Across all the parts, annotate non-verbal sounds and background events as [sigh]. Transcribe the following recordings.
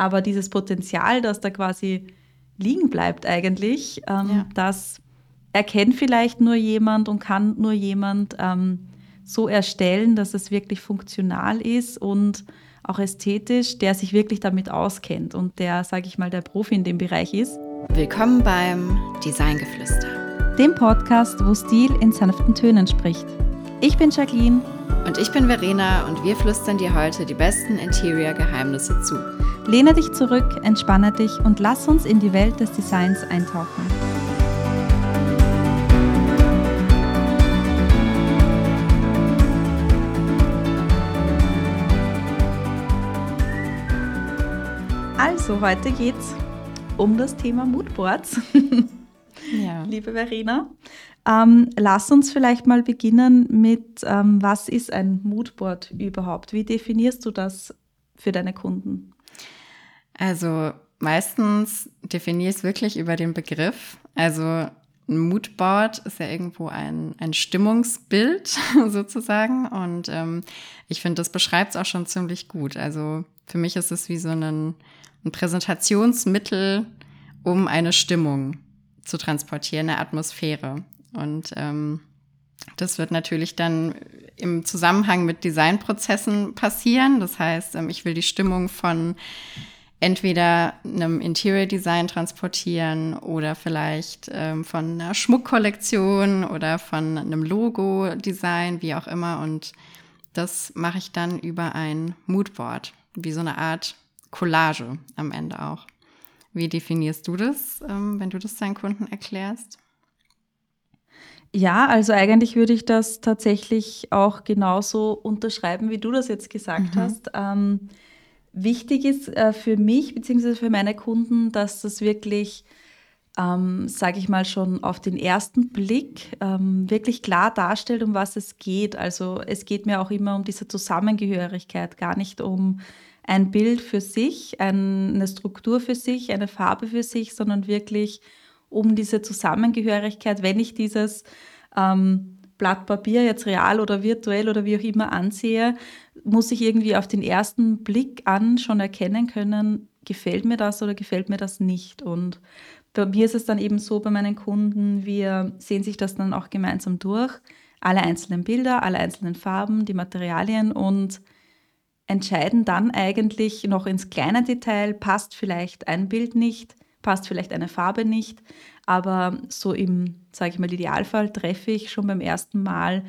Aber dieses Potenzial, das da quasi liegen bleibt eigentlich, ähm, ja. das erkennt vielleicht nur jemand und kann nur jemand ähm, so erstellen, dass es wirklich funktional ist und auch ästhetisch, der sich wirklich damit auskennt und der, sage ich mal, der Profi in dem Bereich ist. Willkommen beim Designgeflüster, dem Podcast, wo Stil in sanften Tönen spricht. Ich bin Jacqueline. Und ich bin Verena und wir flüstern dir heute die besten Interior-Geheimnisse zu. Lehne dich zurück, entspanne dich und lass uns in die Welt des Designs eintauchen. Also, heute geht es um das Thema Moodboards. ja. [laughs] Liebe Verena, ähm, lass uns vielleicht mal beginnen mit, ähm, was ist ein Moodboard überhaupt? Wie definierst du das für deine Kunden? Also meistens definiere ich es wirklich über den Begriff. Also ein Moodboard ist ja irgendwo ein, ein Stimmungsbild [laughs] sozusagen. Und ähm, ich finde, das beschreibt es auch schon ziemlich gut. Also für mich ist es wie so ein, ein Präsentationsmittel, um eine Stimmung zu transportieren, eine Atmosphäre. Und ähm, das wird natürlich dann im Zusammenhang mit Designprozessen passieren. Das heißt, ähm, ich will die Stimmung von entweder einem Interior Design transportieren oder vielleicht ähm, von einer Schmuckkollektion oder von einem Logo Design, wie auch immer. Und das mache ich dann über ein Moodboard, wie so eine Art Collage am Ende auch. Wie definierst du das, ähm, wenn du das deinen Kunden erklärst? Ja, also eigentlich würde ich das tatsächlich auch genauso unterschreiben, wie du das jetzt gesagt mhm. hast. Ähm, wichtig ist äh, für mich bzw. für meine Kunden, dass das wirklich, ähm, sage ich mal, schon auf den ersten Blick ähm, wirklich klar darstellt, um was es geht. Also es geht mir auch immer um diese Zusammengehörigkeit, gar nicht um ein Bild für sich, eine Struktur für sich, eine Farbe für sich, sondern wirklich um diese Zusammengehörigkeit, wenn ich dieses ähm, Blatt Papier jetzt real oder virtuell oder wie auch immer ansehe, muss ich irgendwie auf den ersten Blick an schon erkennen können, gefällt mir das oder gefällt mir das nicht. Und bei mir ist es dann eben so bei meinen Kunden, wir sehen sich das dann auch gemeinsam durch, alle einzelnen Bilder, alle einzelnen Farben, die Materialien und entscheiden dann eigentlich noch ins kleine Detail, passt vielleicht ein Bild nicht, passt vielleicht eine Farbe nicht, aber so im, sage ich mal, Idealfall treffe ich schon beim ersten Mal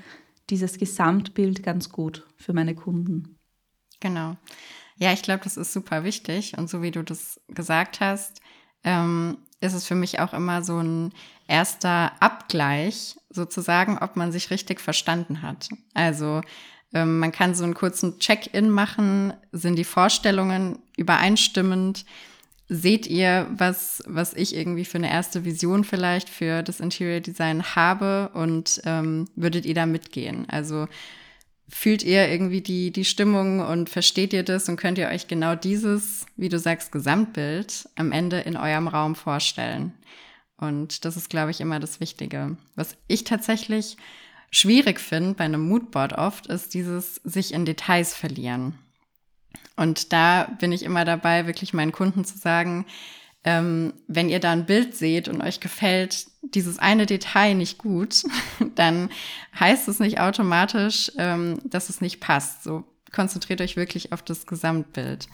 dieses Gesamtbild ganz gut für meine Kunden. Genau. Ja, ich glaube, das ist super wichtig. Und so wie du das gesagt hast, ähm, ist es für mich auch immer so ein erster Abgleich, sozusagen, ob man sich richtig verstanden hat. Also ähm, man kann so einen kurzen Check-in machen, sind die Vorstellungen übereinstimmend, seht ihr, was, was ich irgendwie für eine erste Vision vielleicht für das Interior Design habe und ähm, würdet ihr da mitgehen? Also fühlt ihr irgendwie die, die Stimmung und versteht ihr das und könnt ihr euch genau dieses, wie du sagst, Gesamtbild am Ende in eurem Raum vorstellen? Und das ist, glaube ich, immer das Wichtige. Was ich tatsächlich schwierig finde bei einem Moodboard oft, ist dieses sich in Details verlieren. Und da bin ich immer dabei, wirklich meinen Kunden zu sagen, ähm, wenn ihr da ein Bild seht und euch gefällt dieses eine Detail nicht gut, [laughs] dann heißt es nicht automatisch, ähm, dass es nicht passt. So konzentriert euch wirklich auf das Gesamtbild.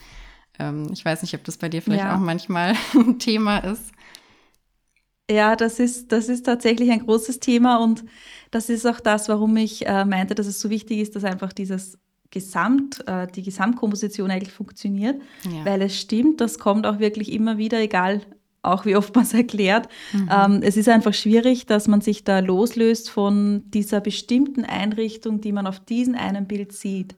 Ähm, ich weiß nicht, ob das bei dir vielleicht ja. auch manchmal [laughs] ein Thema ist. Ja, das ist, das ist tatsächlich ein großes Thema und das ist auch das, warum ich äh, meinte, dass es so wichtig ist, dass einfach dieses Gesamt, äh, die Gesamtkomposition eigentlich funktioniert, ja. weil es stimmt, das kommt auch wirklich immer wieder, egal auch wie oft man es [laughs] erklärt. Mhm. Ähm, es ist einfach schwierig, dass man sich da loslöst von dieser bestimmten Einrichtung, die man auf diesem einen Bild sieht.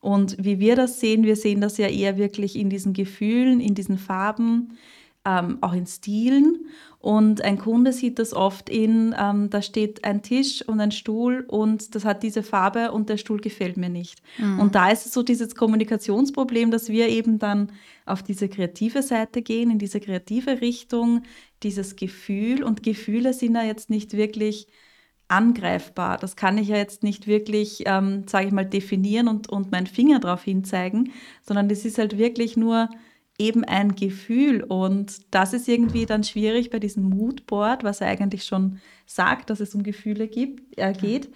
Und wie wir das sehen, wir sehen das ja eher wirklich in diesen Gefühlen, in diesen Farben, ähm, auch in Stilen. Und ein Kunde sieht das oft in, ähm, da steht ein Tisch und ein Stuhl und das hat diese Farbe und der Stuhl gefällt mir nicht. Mhm. Und da ist es so dieses Kommunikationsproblem, dass wir eben dann auf diese kreative Seite gehen, in diese kreative Richtung, dieses Gefühl. Und Gefühle sind ja jetzt nicht wirklich angreifbar. Das kann ich ja jetzt nicht wirklich, ähm, sage ich mal, definieren und, und meinen Finger darauf hinzeigen, sondern das ist halt wirklich nur eben ein Gefühl. Und das ist irgendwie dann schwierig bei diesem Moodboard, was er eigentlich schon sagt, dass es um Gefühle gibt, äh, geht,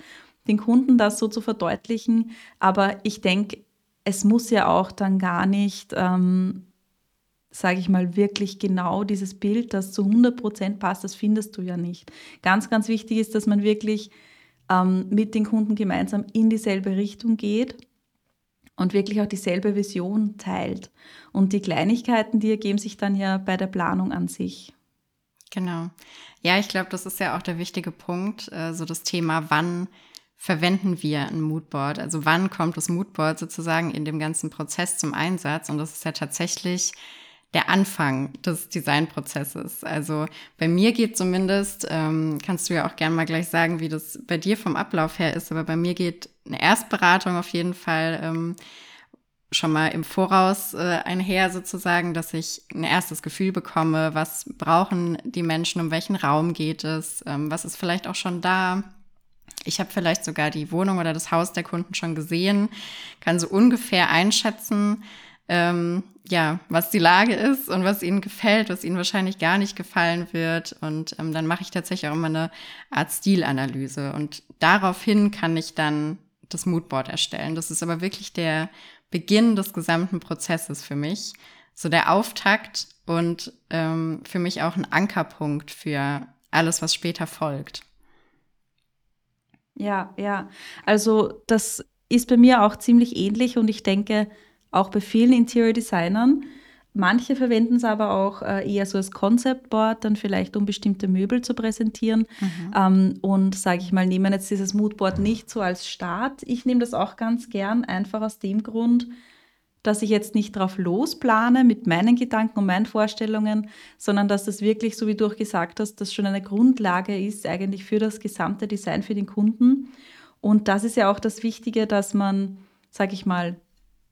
den Kunden das so zu verdeutlichen. Aber ich denke, es muss ja auch dann gar nicht, ähm, sage ich mal, wirklich genau dieses Bild, das zu 100 Prozent passt, das findest du ja nicht. Ganz, ganz wichtig ist, dass man wirklich ähm, mit den Kunden gemeinsam in dieselbe Richtung geht und wirklich auch dieselbe Vision teilt. Und die Kleinigkeiten, die ergeben sich dann ja bei der Planung an sich. Genau. Ja, ich glaube, das ist ja auch der wichtige Punkt, äh, so das Thema, wann verwenden wir ein Moodboard? Also wann kommt das Moodboard sozusagen in dem ganzen Prozess zum Einsatz? Und das ist ja tatsächlich der Anfang des Designprozesses. Also bei mir geht zumindest, ähm, kannst du ja auch gerne mal gleich sagen, wie das bei dir vom Ablauf her ist, aber bei mir geht eine Erstberatung auf jeden Fall ähm, schon mal im Voraus äh, einher sozusagen, dass ich ein erstes Gefühl bekomme, was brauchen die Menschen, um welchen Raum geht es, ähm, was ist vielleicht auch schon da. Ich habe vielleicht sogar die Wohnung oder das Haus der Kunden schon gesehen, kann so ungefähr einschätzen, ähm, ja, was die Lage ist und was ihnen gefällt, was ihnen wahrscheinlich gar nicht gefallen wird. Und ähm, dann mache ich tatsächlich auch immer eine Art Stilanalyse. Und daraufhin kann ich dann das Moodboard erstellen. Das ist aber wirklich der Beginn des gesamten Prozesses für mich. So der Auftakt und ähm, für mich auch ein Ankerpunkt für alles, was später folgt. Ja, ja. Also das ist bei mir auch ziemlich ähnlich und ich denke, auch bei vielen Interior Designern. Manche verwenden es aber auch äh, eher so als Concept Board, dann vielleicht um bestimmte Möbel zu präsentieren. Mhm. Ähm, und sage ich mal, nehmen jetzt dieses Moodboard nicht so als Start. Ich nehme das auch ganz gern, einfach aus dem Grund, dass ich jetzt nicht drauf losplane mit meinen Gedanken und meinen Vorstellungen, sondern dass das wirklich, so wie du auch gesagt hast, das schon eine Grundlage ist eigentlich für das gesamte Design für den Kunden. Und das ist ja auch das Wichtige, dass man, sage ich mal,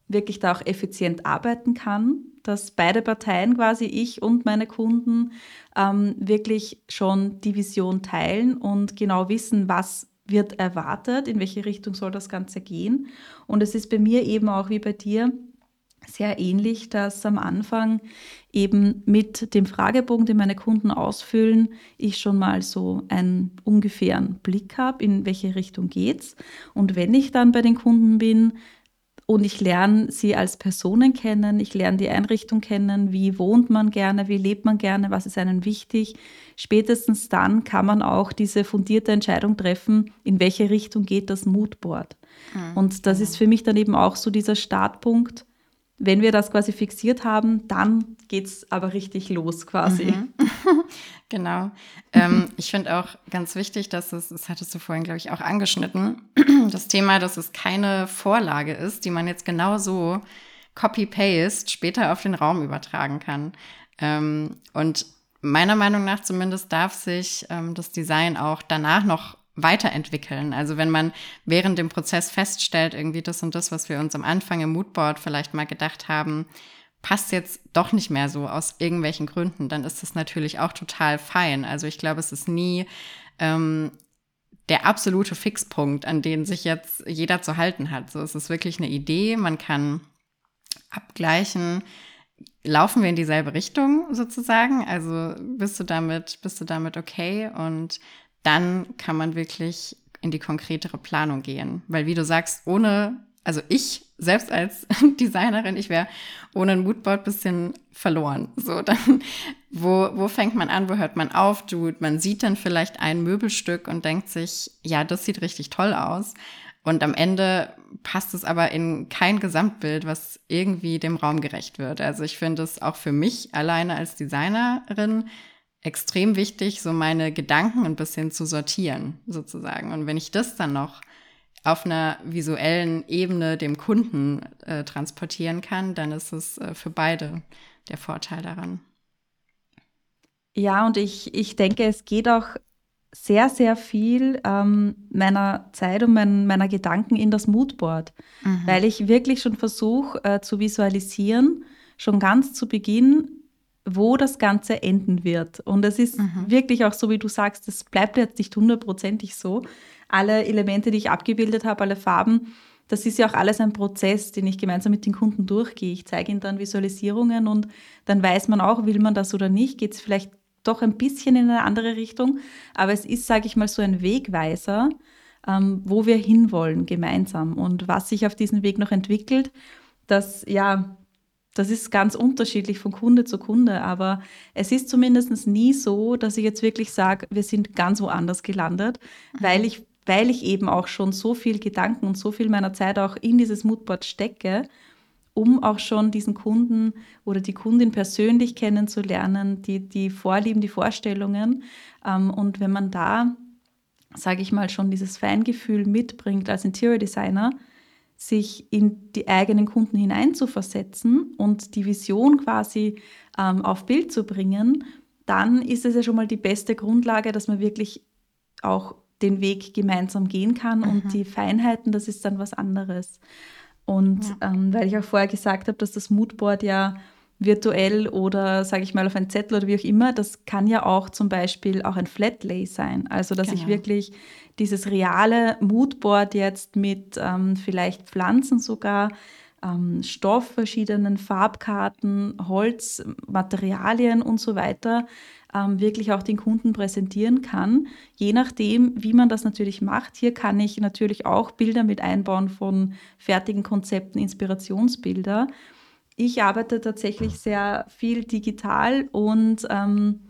wirklich da auch effizient arbeiten kann, dass beide Parteien, quasi ich und meine Kunden, ähm, wirklich schon die Vision teilen und genau wissen, was wird erwartet, in welche Richtung soll das Ganze gehen. Und es ist bei mir eben auch wie bei dir sehr ähnlich, dass am Anfang eben mit dem Fragebogen, den meine Kunden ausfüllen, ich schon mal so einen ungefähren Blick habe, in welche Richtung geht's. Und wenn ich dann bei den Kunden bin, und ich lerne sie als Personen kennen, ich lerne die Einrichtung kennen, wie wohnt man gerne, wie lebt man gerne, was ist einem wichtig. Spätestens dann kann man auch diese fundierte Entscheidung treffen, in welche Richtung geht das Moodboard. Mhm. Und das ist für mich dann eben auch so dieser Startpunkt, wenn wir das quasi fixiert haben, dann geht es aber richtig los quasi. Mhm. [laughs] genau. ähm, ich finde auch ganz wichtig, dass es, das hattest du vorhin, glaube ich, auch angeschnitten, [clears throat] das Thema, dass es keine Vorlage ist, die man jetzt genau so copy-paste später auf den Raum übertragen kann. Ähm, und meiner Meinung nach zumindest darf sich ähm, das Design auch danach noch weiterentwickeln. Also wenn man während dem Prozess feststellt, irgendwie das und das, was wir uns am Anfang im Moodboard vielleicht mal gedacht haben, passt jetzt doch nicht mehr so aus irgendwelchen Gründen, dann ist das natürlich auch total fein. Also ich glaube, es ist nie ähm, der absolute Fixpunkt, an den sich jetzt jeder zu halten hat. So, es ist wirklich eine Idee, man kann abgleichen, laufen wir in dieselbe Richtung sozusagen? Also bist du damit, bist du damit okay? Und dann kann man wirklich in die konkretere Planung gehen. Weil wie du sagst, ohne, also ich selbst als [laughs] Designerin, ich wäre ohne ein Moodboard bisschen verloren. So, dann, wo, wo fängt man an, wo hört man auf? Du, man sieht dann vielleicht ein Möbelstück und denkt sich, ja, das sieht richtig toll aus. Und am Ende passt es aber in kein Gesamtbild, was irgendwie dem Raum gerecht wird. Also ich finde es auch für mich alleine als Designerin extrem wichtig, so meine Gedanken ein bisschen zu sortieren, sozusagen. Und wenn ich das dann noch auf einer visuellen Ebene dem Kunden äh, transportieren kann, dann ist es äh, für beide der Vorteil daran. Ja, und ich, ich denke, es geht auch sehr, sehr viel ähm, meiner Zeit und mein, meiner Gedanken in das Moodboard, mhm. weil ich wirklich schon versuche äh, zu visualisieren, schon ganz zu Beginn, wo das Ganze enden wird. Und es ist mhm. wirklich auch so, wie du sagst, es bleibt jetzt nicht hundertprozentig so. Alle Elemente, die ich abgebildet habe, alle Farben, das ist ja auch alles ein Prozess, den ich gemeinsam mit den Kunden durchgehe. Ich zeige ihnen dann Visualisierungen und dann weiß man auch, will man das oder nicht, geht es vielleicht doch ein bisschen in eine andere Richtung. Aber es ist, sage ich mal, so ein Wegweiser, ähm, wo wir hinwollen gemeinsam und was sich auf diesem Weg noch entwickelt. Das, ja, das ist ganz unterschiedlich von Kunde zu Kunde, aber es ist zumindest nie so, dass ich jetzt wirklich sage, wir sind ganz woanders gelandet, mhm. weil ich weil ich eben auch schon so viel Gedanken und so viel meiner Zeit auch in dieses Moodboard stecke, um auch schon diesen Kunden oder die Kundin persönlich kennenzulernen, die, die Vorlieben, die Vorstellungen. Ähm, und wenn man da, sage ich mal, schon dieses Feingefühl mitbringt als Interior Designer, sich in die eigenen Kunden hineinzuversetzen und die Vision quasi ähm, auf Bild zu bringen, dann ist es ja schon mal die beste Grundlage, dass man wirklich auch den Weg gemeinsam gehen kann mhm. und die Feinheiten, das ist dann was anderes. Und ja. ähm, weil ich auch vorher gesagt habe, dass das Moodboard ja virtuell oder sage ich mal auf ein Zettel oder wie auch immer, das kann ja auch zum Beispiel auch ein Flatlay sein. Also dass genau. ich wirklich dieses reale Moodboard jetzt mit ähm, vielleicht Pflanzen sogar, ähm, Stoff, verschiedenen Farbkarten, Holz, Materialien und so weiter ähm, wirklich auch den Kunden präsentieren kann. Je nachdem, wie man das natürlich macht. Hier kann ich natürlich auch Bilder mit einbauen von fertigen Konzepten, Inspirationsbilder. Ich arbeite tatsächlich sehr viel digital und ähm,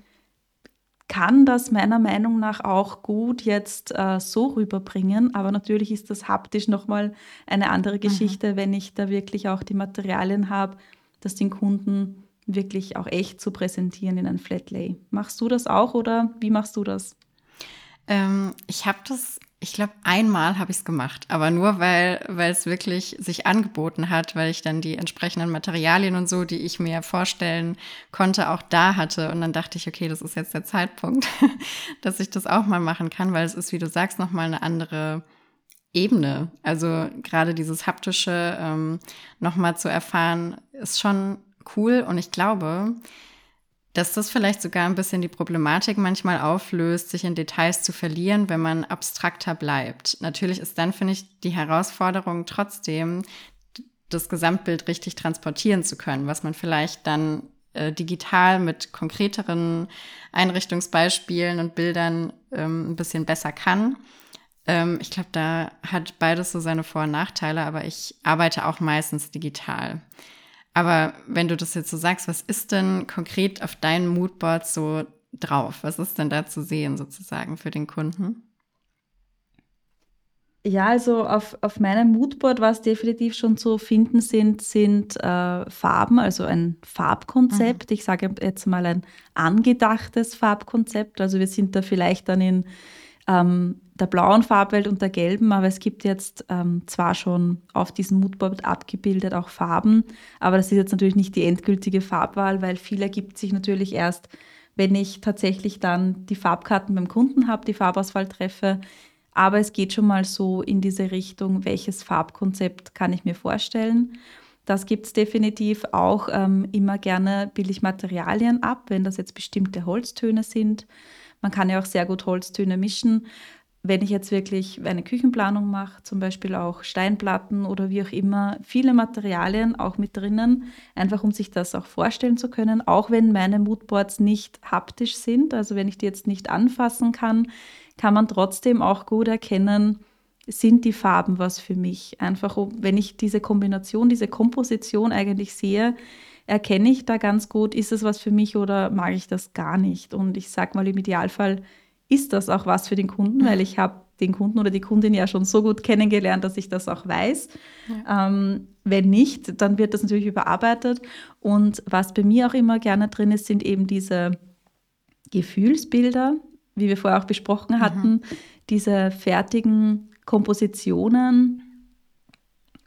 kann das meiner Meinung nach auch gut jetzt äh, so rüberbringen. Aber natürlich ist das haptisch nochmal eine andere mhm. Geschichte, mhm. wenn ich da wirklich auch die Materialien habe, dass den Kunden wirklich auch echt zu präsentieren in ein Flatlay. Machst du das auch oder wie machst du das? Ähm, ich habe das, ich glaube, einmal habe ich es gemacht, aber nur weil, weil es wirklich sich angeboten hat, weil ich dann die entsprechenden Materialien und so, die ich mir vorstellen konnte, auch da hatte. Und dann dachte ich, okay, das ist jetzt der Zeitpunkt, [laughs] dass ich das auch mal machen kann, weil es ist, wie du sagst, nochmal eine andere Ebene. Also gerade dieses haptische ähm, nochmal zu erfahren, ist schon cool und ich glaube, dass das vielleicht sogar ein bisschen die Problematik manchmal auflöst, sich in Details zu verlieren, wenn man abstrakter bleibt. Natürlich ist dann, finde ich, die Herausforderung trotzdem, das Gesamtbild richtig transportieren zu können, was man vielleicht dann äh, digital mit konkreteren Einrichtungsbeispielen und Bildern ähm, ein bisschen besser kann. Ähm, ich glaube, da hat beides so seine Vor- und Nachteile, aber ich arbeite auch meistens digital. Aber wenn du das jetzt so sagst, was ist denn konkret auf deinem Moodboard so drauf? Was ist denn da zu sehen sozusagen für den Kunden? Ja, also auf, auf meinem Moodboard, was definitiv schon zu finden sind, sind äh, Farben, also ein Farbkonzept. Mhm. Ich sage jetzt mal ein angedachtes Farbkonzept. Also wir sind da vielleicht dann in ähm, der blauen Farbwelt und der gelben, aber es gibt jetzt ähm, zwar schon auf diesem Moodboard abgebildet auch Farben, aber das ist jetzt natürlich nicht die endgültige Farbwahl, weil viel ergibt sich natürlich erst, wenn ich tatsächlich dann die Farbkarten beim Kunden habe, die Farbauswahl treffe. Aber es geht schon mal so in diese Richtung, welches Farbkonzept kann ich mir vorstellen. Das gibt es definitiv auch ähm, immer gerne billig Materialien ab, wenn das jetzt bestimmte Holztöne sind. Man kann ja auch sehr gut Holztöne mischen wenn ich jetzt wirklich eine Küchenplanung mache, zum Beispiel auch Steinplatten oder wie auch immer, viele Materialien auch mit drinnen, einfach um sich das auch vorstellen zu können, auch wenn meine Moodboards nicht haptisch sind, also wenn ich die jetzt nicht anfassen kann, kann man trotzdem auch gut erkennen, sind die Farben was für mich. Einfach, wenn ich diese Kombination, diese Komposition eigentlich sehe, erkenne ich da ganz gut, ist es was für mich oder mag ich das gar nicht. Und ich sage mal im Idealfall, ist das auch was für den Kunden, weil ich habe den Kunden oder die Kundin ja schon so gut kennengelernt, dass ich das auch weiß. Ja. Ähm, wenn nicht, dann wird das natürlich überarbeitet. Und was bei mir auch immer gerne drin ist, sind eben diese Gefühlsbilder, wie wir vorher auch besprochen mhm. hatten, mhm. diese fertigen Kompositionen,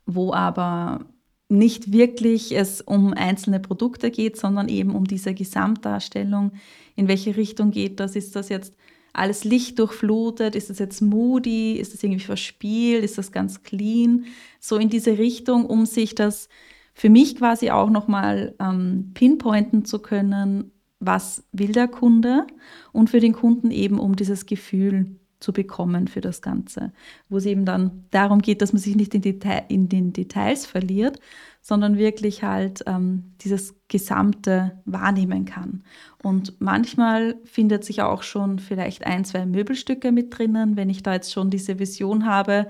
wo aber nicht wirklich es um einzelne Produkte geht, sondern eben um diese Gesamtdarstellung, in welche Richtung geht das, ist das jetzt alles Licht durchflutet? Ist das jetzt moody? Ist das irgendwie verspielt? Ist das ganz clean? So in diese Richtung, um sich das für mich quasi auch nochmal ähm, pinpointen zu können, was will der Kunde und für den Kunden eben, um dieses Gefühl zu bekommen für das Ganze, wo es eben dann darum geht, dass man sich nicht in, Detail, in den Details verliert, sondern wirklich halt ähm, dieses Gesamte wahrnehmen kann. Und manchmal findet sich auch schon vielleicht ein, zwei Möbelstücke mit drinnen, wenn ich da jetzt schon diese Vision habe,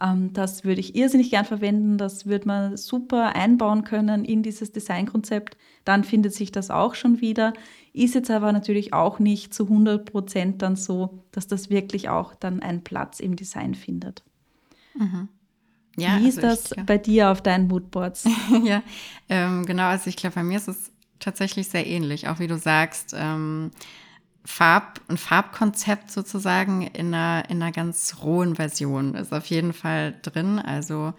ähm, das würde ich irrsinnig gern verwenden, das würde man super einbauen können in dieses Designkonzept, dann findet sich das auch schon wieder. Ist jetzt aber natürlich auch nicht zu 100 Prozent dann so, dass das wirklich auch dann einen Platz im Design findet. Mhm. Ja, Wie ist also das ich, bei dir auf deinen Moodboards? [laughs] ja, ähm, genau. Also ich glaube, bei mir ist es tatsächlich sehr ähnlich. Auch wie du sagst, ähm, Farb, ein Farbkonzept sozusagen in einer, in einer ganz rohen Version ist auf jeden Fall drin. Also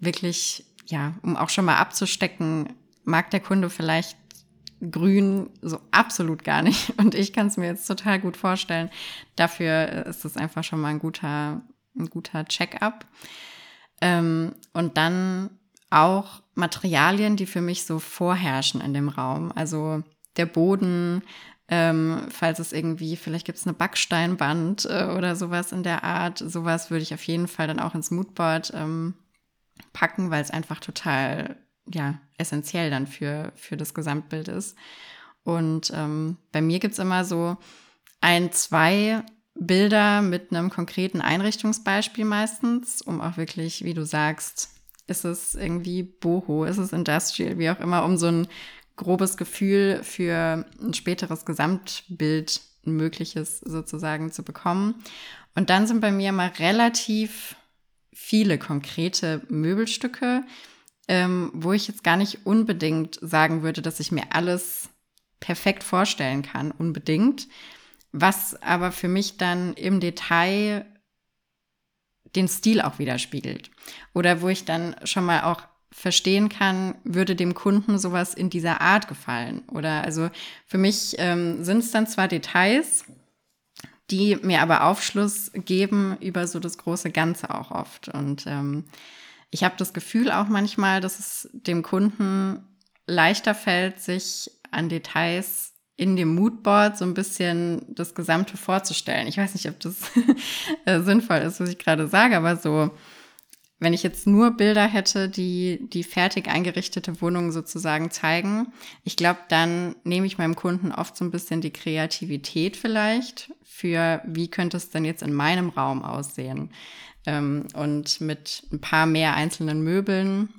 wirklich, ja, um auch schon mal abzustecken, mag der Kunde vielleicht grün so absolut gar nicht. [laughs] Und ich kann es mir jetzt total gut vorstellen. Dafür ist es einfach schon mal ein guter, ein guter Check-up. Ähm, und dann auch Materialien, die für mich so vorherrschen in dem Raum. Also der Boden, ähm, falls es irgendwie, vielleicht gibt es eine Backsteinwand äh, oder sowas in der Art. Sowas würde ich auf jeden Fall dann auch ins Moodboard ähm, packen, weil es einfach total ja, essentiell dann für, für das Gesamtbild ist. Und ähm, bei mir gibt es immer so ein, zwei Bilder mit einem konkreten Einrichtungsbeispiel meistens, um auch wirklich, wie du sagst, ist es irgendwie Boho, ist es Industrial, wie auch immer, um so ein grobes Gefühl für ein späteres Gesamtbild, ein mögliches sozusagen zu bekommen. Und dann sind bei mir mal relativ viele konkrete Möbelstücke, ähm, wo ich jetzt gar nicht unbedingt sagen würde, dass ich mir alles perfekt vorstellen kann, unbedingt, was aber für mich dann im Detail den Stil auch widerspiegelt. Oder wo ich dann schon mal auch verstehen kann, würde dem Kunden sowas in dieser Art gefallen. Oder also für mich ähm, sind es dann zwar Details, die mir aber Aufschluss geben über so das große Ganze auch oft. Und ähm, ich habe das Gefühl auch manchmal, dass es dem Kunden leichter fällt, sich an Details in dem Moodboard so ein bisschen das Gesamte vorzustellen. Ich weiß nicht, ob das [laughs] äh, sinnvoll ist, was ich gerade sage, aber so, wenn ich jetzt nur Bilder hätte, die die fertig eingerichtete Wohnung sozusagen zeigen, ich glaube, dann nehme ich meinem Kunden oft so ein bisschen die Kreativität vielleicht für, wie könnte es denn jetzt in meinem Raum aussehen. Ähm, und mit ein paar mehr einzelnen Möbeln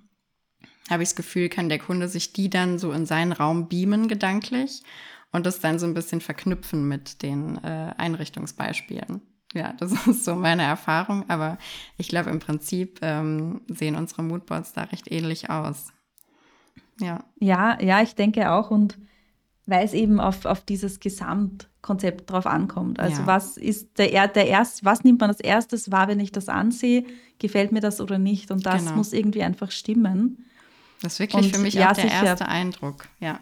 habe ich das Gefühl, kann der Kunde sich die dann so in seinen Raum beamen gedanklich und das dann so ein bisschen verknüpfen mit den äh, Einrichtungsbeispielen. Ja, das [laughs] ist so meine Erfahrung, aber ich glaube, im Prinzip ähm, sehen unsere Moodboards da recht ähnlich aus. Ja. Ja, ja, ich denke auch und weil es eben auf, auf dieses Gesamtkonzept drauf ankommt. Also ja. was ist der, der erst, was nimmt man als erstes wahr, wenn ich das ansehe? Gefällt mir das oder nicht? Und das genau. muss irgendwie einfach stimmen. Das ist wirklich und, für mich ja, auch der sicher. erste Eindruck, ja.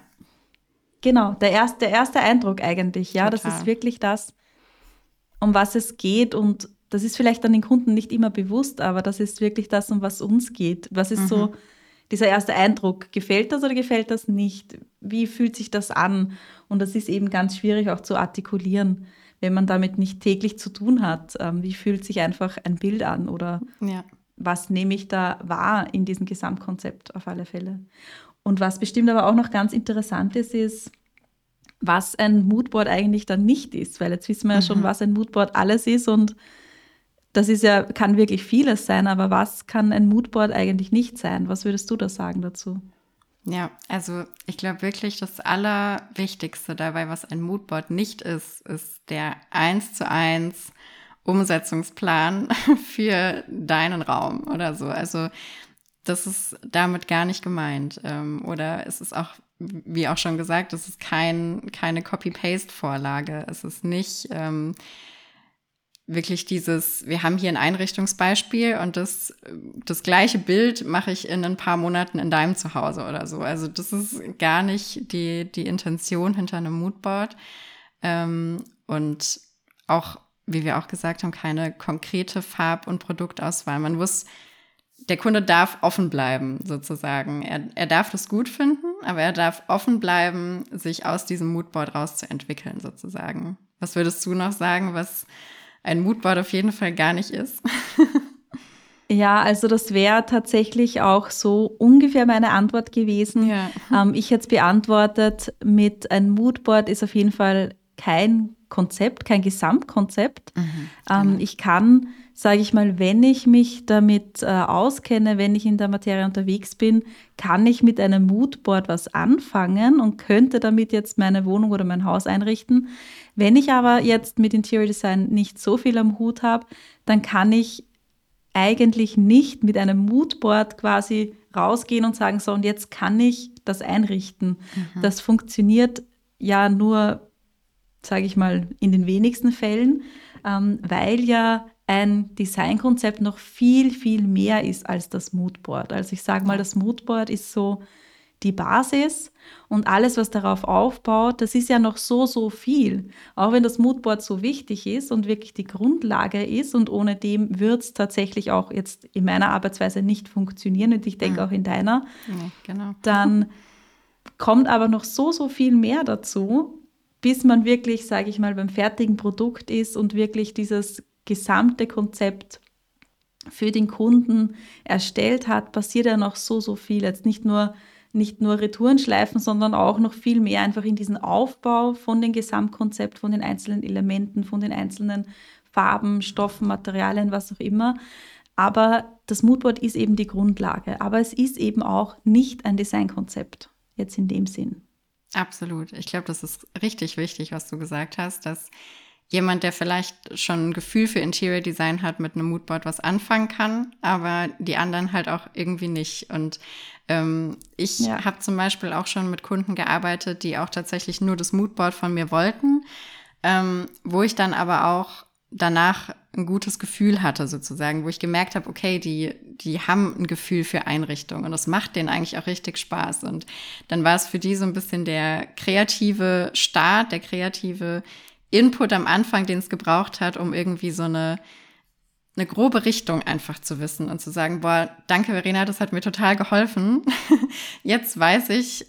Genau, der erste, der erste Eindruck eigentlich, ja. Total. Das ist wirklich das, um was es geht. Und das ist vielleicht dann den Kunden nicht immer bewusst, aber das ist wirklich das, um was uns geht. Was ist mhm. so dieser erste Eindruck? Gefällt das oder gefällt das nicht? Wie fühlt sich das an? Und das ist eben ganz schwierig auch zu artikulieren, wenn man damit nicht täglich zu tun hat. Ähm, wie fühlt sich einfach ein Bild an oder ja. was nehme ich da wahr in diesem Gesamtkonzept auf alle Fälle? Und was bestimmt aber auch noch ganz interessant ist, ist, was ein Moodboard eigentlich dann nicht ist, weil jetzt wissen wir ja schon, mhm. was ein Moodboard alles ist und das ist ja, kann wirklich vieles sein, aber was kann ein Moodboard eigentlich nicht sein? Was würdest du da sagen dazu? Ja, also ich glaube wirklich, das Allerwichtigste dabei, was ein Moodboard nicht ist, ist der eins zu eins Umsetzungsplan [laughs] für deinen Raum oder so. Also das ist damit gar nicht gemeint. Ähm, oder es ist auch, wie auch schon gesagt, es ist kein, keine Copy-Paste-Vorlage. Es ist nicht ähm, wirklich dieses, wir haben hier ein Einrichtungsbeispiel und das, das gleiche Bild mache ich in ein paar Monaten in deinem Zuhause oder so. Also das ist gar nicht die, die Intention hinter einem Moodboard. Ähm, und auch, wie wir auch gesagt haben, keine konkrete Farb- und Produktauswahl. Man muss der Kunde darf offen bleiben, sozusagen. Er, er darf das gut finden, aber er darf offen bleiben, sich aus diesem Moodboard rauszuentwickeln, sozusagen. Was würdest du noch sagen, was ein Moodboard auf jeden Fall gar nicht ist. [laughs] Ja, also das wäre tatsächlich auch so ungefähr meine Antwort gewesen. Ja. Ähm, ich hätte es beantwortet mit ein Moodboard ist auf jeden Fall kein Konzept, kein Gesamtkonzept. Mhm, ähm, genau. ich kann, sage ich mal, wenn ich mich damit äh, auskenne, wenn ich in der Materie unterwegs bin, kann ich mit einem Moodboard was anfangen und könnte damit jetzt meine Wohnung oder mein Haus einrichten. Wenn ich aber jetzt mit Interior Design nicht so viel am Hut habe, dann kann ich eigentlich nicht mit einem Moodboard quasi rausgehen und sagen, so, und jetzt kann ich das einrichten. Mhm. Das funktioniert ja nur, sage ich mal, in den wenigsten Fällen, ähm, weil ja ein Designkonzept noch viel, viel mehr ist als das Moodboard. Also ich sage mal, das Moodboard ist so die Basis und alles, was darauf aufbaut, das ist ja noch so, so viel. Auch wenn das Moodboard so wichtig ist und wirklich die Grundlage ist und ohne dem wird es tatsächlich auch jetzt in meiner Arbeitsweise nicht funktionieren und ich denke mhm. auch in deiner, ja, genau. dann kommt aber noch so, so viel mehr dazu, bis man wirklich, sage ich mal, beim fertigen Produkt ist und wirklich dieses gesamte Konzept für den Kunden erstellt hat, passiert ja noch so, so viel. Jetzt nicht nur nicht nur Retourenschleifen, sondern auch noch viel mehr einfach in diesen Aufbau von dem Gesamtkonzept, von den einzelnen Elementen, von den einzelnen Farben, Stoffen, Materialien, was auch immer. Aber das Moodboard ist eben die Grundlage. Aber es ist eben auch nicht ein Designkonzept, jetzt in dem Sinn. Absolut. Ich glaube, das ist richtig wichtig, was du gesagt hast, dass jemand, der vielleicht schon ein Gefühl für Interior Design hat, mit einem Moodboard was anfangen kann, aber die anderen halt auch irgendwie nicht. Und ähm, ich ja. habe zum Beispiel auch schon mit Kunden gearbeitet, die auch tatsächlich nur das Moodboard von mir wollten, ähm, wo ich dann aber auch danach ein gutes Gefühl hatte sozusagen, wo ich gemerkt habe, okay, die, die haben ein Gefühl für Einrichtung und das macht denen eigentlich auch richtig Spaß. Und dann war es für die so ein bisschen der kreative Start, der kreative Input am Anfang, den es gebraucht hat, um irgendwie so eine eine grobe Richtung einfach zu wissen und zu sagen, boah, danke Verena, das hat mir total geholfen. [laughs] Jetzt weiß ich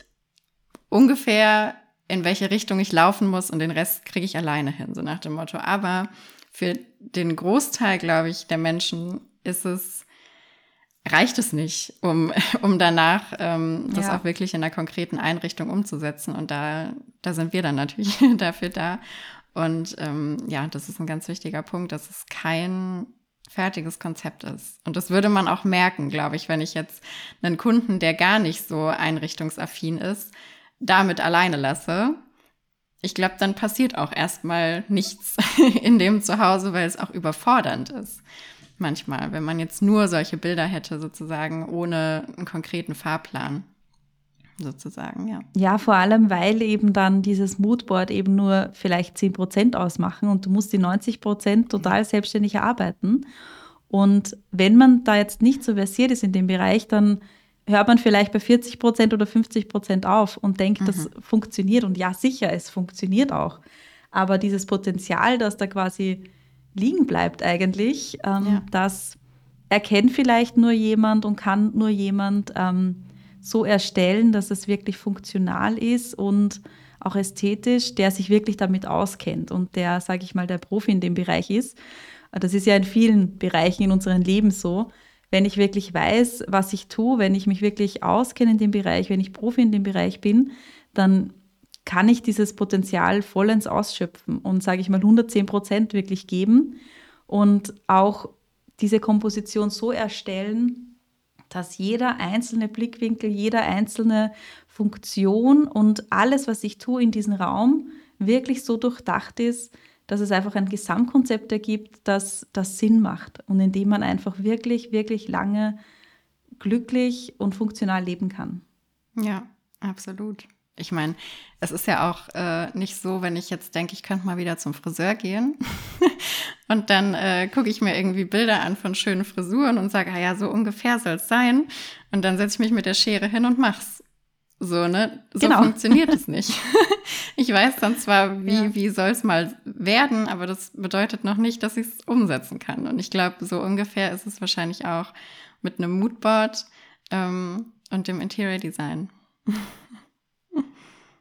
ungefähr, in welche Richtung ich laufen muss und den Rest kriege ich alleine hin, so nach dem Motto. Aber für den Großteil, glaube ich, der Menschen ist es, reicht es nicht, um, [laughs] um danach ähm, das ja. auch wirklich in einer konkreten Einrichtung umzusetzen. Und da, da sind wir dann natürlich [laughs] dafür da. Und ähm, ja, das ist ein ganz wichtiger Punkt, dass es kein fertiges Konzept ist. Und das würde man auch merken, glaube ich, wenn ich jetzt einen Kunden, der gar nicht so einrichtungsaffin ist, damit alleine lasse. Ich glaube, dann passiert auch erstmal nichts [laughs] in dem Zuhause, weil es auch überfordernd ist. Manchmal, wenn man jetzt nur solche Bilder hätte, sozusagen, ohne einen konkreten Fahrplan sozusagen, ja. Ja, vor allem, weil eben dann dieses Moodboard eben nur vielleicht 10 Prozent ausmachen und du musst die 90 Prozent total selbstständig erarbeiten. Und wenn man da jetzt nicht so versiert ist in dem Bereich, dann hört man vielleicht bei 40 Prozent oder 50 Prozent auf und denkt, mhm. das funktioniert. Und ja, sicher, es funktioniert auch. Aber dieses Potenzial, das da quasi liegen bleibt eigentlich, ähm, ja. das erkennt vielleicht nur jemand und kann nur jemand ähm, so erstellen, dass es wirklich funktional ist und auch ästhetisch, der sich wirklich damit auskennt und der, sage ich mal, der Profi in dem Bereich ist. Das ist ja in vielen Bereichen in unserem Leben so. Wenn ich wirklich weiß, was ich tue, wenn ich mich wirklich auskenne in dem Bereich, wenn ich Profi in dem Bereich bin, dann kann ich dieses Potenzial vollends ausschöpfen und, sage ich mal, 110 Prozent wirklich geben und auch diese Komposition so erstellen, dass jeder einzelne Blickwinkel, jeder einzelne Funktion und alles, was ich tue in diesem Raum, wirklich so durchdacht ist, dass es einfach ein Gesamtkonzept ergibt, das, das Sinn macht und in dem man einfach wirklich, wirklich lange glücklich und funktional leben kann. Ja, absolut. Ich meine, es ist ja auch äh, nicht so, wenn ich jetzt denke, ich könnte mal wieder zum Friseur gehen [laughs] und dann äh, gucke ich mir irgendwie Bilder an von schönen Frisuren und sage, ah ja, so ungefähr soll es sein. Und dann setze ich mich mit der Schere hin und mach's. So, ne? So genau. funktioniert es [laughs] nicht. [laughs] ich weiß dann zwar, wie, ja. wie soll es mal werden, aber das bedeutet noch nicht, dass ich es umsetzen kann. Und ich glaube, so ungefähr ist es wahrscheinlich auch mit einem Moodboard ähm, und dem Interior Design.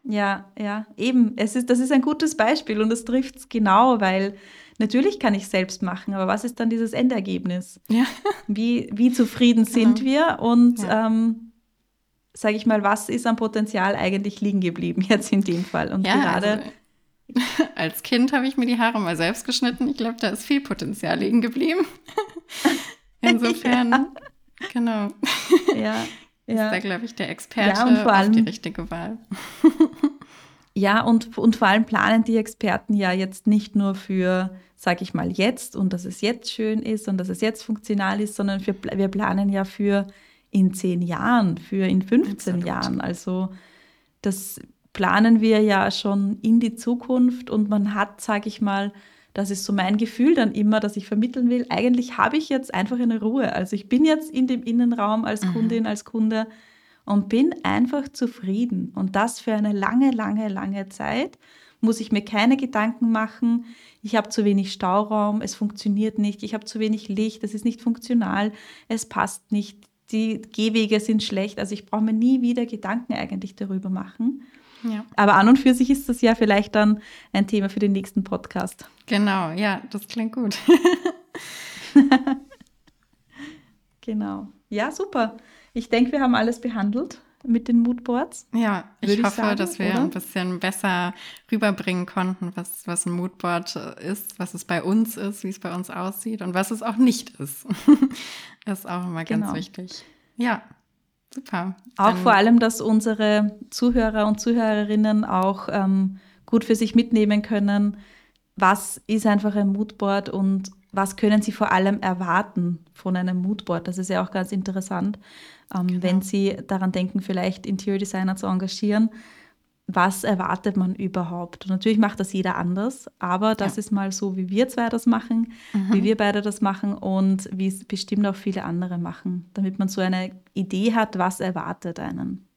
Ja, ja, eben. Es ist, das ist ein gutes Beispiel und das trifft es genau, weil natürlich kann ich selbst machen, aber was ist dann dieses Endergebnis? Ja. Wie, wie zufrieden sind genau. wir und ja. ähm, sage ich mal, was ist am Potenzial eigentlich liegen geblieben [laughs] jetzt in dem Fall? Und ja, gerade. Also, [laughs] als Kind habe ich mir die Haare mal selbst geschnitten. Ich glaube, da ist viel Potenzial liegen geblieben. [laughs] Insofern, ja. genau. Ja. Ja. Ist da, glaube ich, der Experte ja, und vor allem, die richtige Wahl. [laughs] ja, und, und vor allem planen die Experten ja jetzt nicht nur für, sage ich mal, jetzt und dass es jetzt schön ist und dass es jetzt funktional ist, sondern für, wir planen ja für in zehn Jahren, für in 15 Absolut. Jahren. Also das planen wir ja schon in die Zukunft und man hat, sage ich mal, das ist so mein Gefühl dann immer, dass ich vermitteln will, eigentlich habe ich jetzt einfach eine Ruhe. Also ich bin jetzt in dem Innenraum als mhm. Kundin, als Kunde und bin einfach zufrieden. Und das für eine lange, lange, lange Zeit muss ich mir keine Gedanken machen. Ich habe zu wenig Stauraum, es funktioniert nicht, ich habe zu wenig Licht, es ist nicht funktional, es passt nicht, die Gehwege sind schlecht. Also ich brauche mir nie wieder Gedanken eigentlich darüber machen. Ja. Aber an und für sich ist das ja vielleicht dann ein Thema für den nächsten Podcast. Genau, ja, das klingt gut. [laughs] genau. Ja, super. Ich denke, wir haben alles behandelt mit den Moodboards. Ja, ich hoffe, ich sagen, dass wir oder? ein bisschen besser rüberbringen konnten, was, was ein Moodboard ist, was es bei uns ist, wie es bei uns aussieht und was es auch nicht ist. das [laughs] ist auch immer ganz genau. wichtig. Ja. Super. Auch Dann vor allem, dass unsere Zuhörer und Zuhörerinnen auch ähm, gut für sich mitnehmen können, was ist einfach ein Moodboard und was können sie vor allem erwarten von einem Moodboard. Das ist ja auch ganz interessant, ähm, genau. wenn sie daran denken, vielleicht Interior Designer zu engagieren was erwartet man überhaupt? Und natürlich macht das jeder anders, aber das ja. ist mal so, wie wir zwei das machen, mhm. wie wir beide das machen und wie es bestimmt auch viele andere machen, damit man so eine Idee hat, was erwartet einen.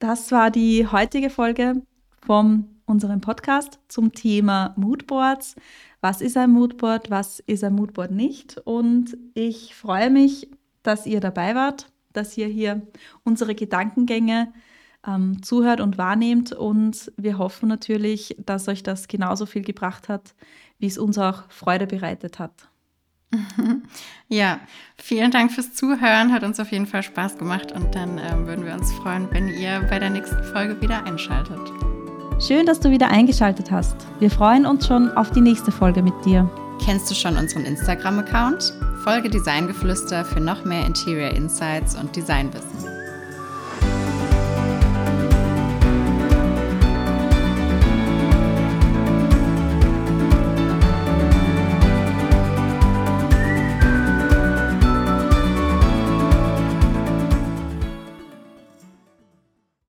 Das war die heutige Folge von unserem Podcast zum Thema Moodboards. Was ist ein Moodboard? Was ist ein Moodboard nicht? Und ich freue mich, dass ihr dabei wart, dass ihr hier unsere Gedankengänge ähm, zuhört und wahrnehmt. Und wir hoffen natürlich, dass euch das genauso viel gebracht hat, wie es uns auch Freude bereitet hat. [laughs] Ja, vielen Dank fürs Zuhören. Hat uns auf jeden Fall Spaß gemacht und dann ähm, würden wir uns freuen, wenn ihr bei der nächsten Folge wieder einschaltet. Schön, dass du wieder eingeschaltet hast. Wir freuen uns schon auf die nächste Folge mit dir. Kennst du schon unseren Instagram-Account? Folge Designgeflüster für noch mehr Interior Insights und Designwissen.